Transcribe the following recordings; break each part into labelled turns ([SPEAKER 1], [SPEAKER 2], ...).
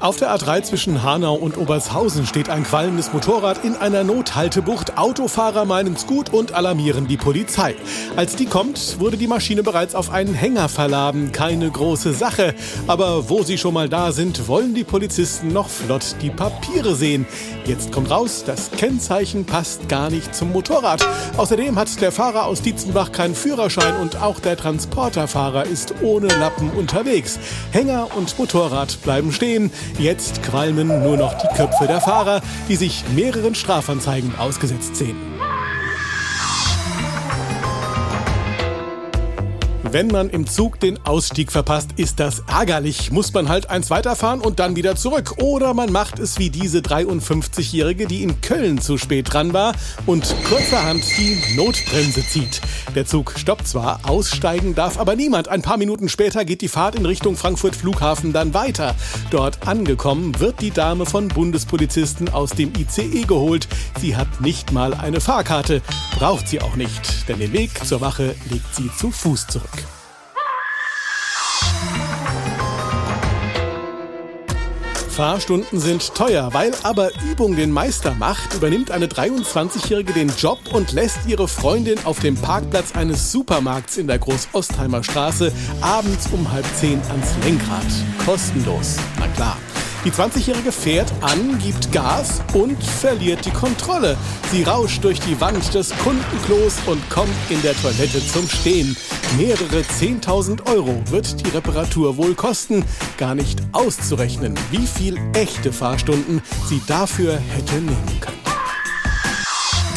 [SPEAKER 1] Auf der A3 zwischen Hanau und Obershausen steht ein qualmendes Motorrad in einer Nothaltebucht. Autofahrer meinen's gut und alarmieren die Polizei. Als die kommt, wurde die Maschine bereits auf einen Hänger verladen. Keine große Sache. Aber wo sie schon mal da sind, wollen die Polizisten noch flott die Papiere sehen. Jetzt kommt raus, das Kennzeichen passt gar nicht zum Motorrad. Außerdem hat der Fahrer aus Dietzenbach keinen Führerschein und auch der Transporterfahrer ist ohne Lappen unterwegs. Hänger und Motorrad bleiben stehen. Jetzt qualmen nur noch die Köpfe der Fahrer, die sich mehreren Strafanzeigen ausgesetzt sehen. Wenn man im Zug den Ausstieg verpasst, ist das ärgerlich. Muss man halt eins weiterfahren und dann wieder zurück. Oder man macht es wie diese 53-Jährige, die in Köln zu spät dran war und kurzerhand die Notbremse zieht. Der Zug stoppt zwar, aussteigen darf aber niemand. Ein paar Minuten später geht die Fahrt in Richtung Frankfurt Flughafen dann weiter. Dort angekommen wird die Dame von Bundespolizisten aus dem ICE geholt. Sie hat nicht mal eine Fahrkarte. Braucht sie auch nicht, denn den Weg zur Wache legt sie zu Fuß zurück. Fahrstunden sind teuer, weil aber Übung den Meister macht, übernimmt eine 23-Jährige den Job und lässt ihre Freundin auf dem Parkplatz eines Supermarkts in der Großostheimer Straße abends um halb zehn ans Lenkrad. Kostenlos, na klar. Die 20-Jährige fährt an, gibt Gas und verliert die Kontrolle. Sie rauscht durch die Wand des Kundenklos und kommt in der Toilette zum Stehen. Mehrere 10.000 Euro wird die Reparatur wohl kosten. Gar nicht auszurechnen, wie viel echte Fahrstunden sie dafür hätte nehmen können.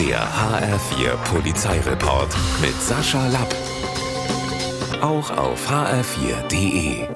[SPEAKER 2] Der HR4 Polizeireport mit Sascha Lapp. Auch auf hr4.de.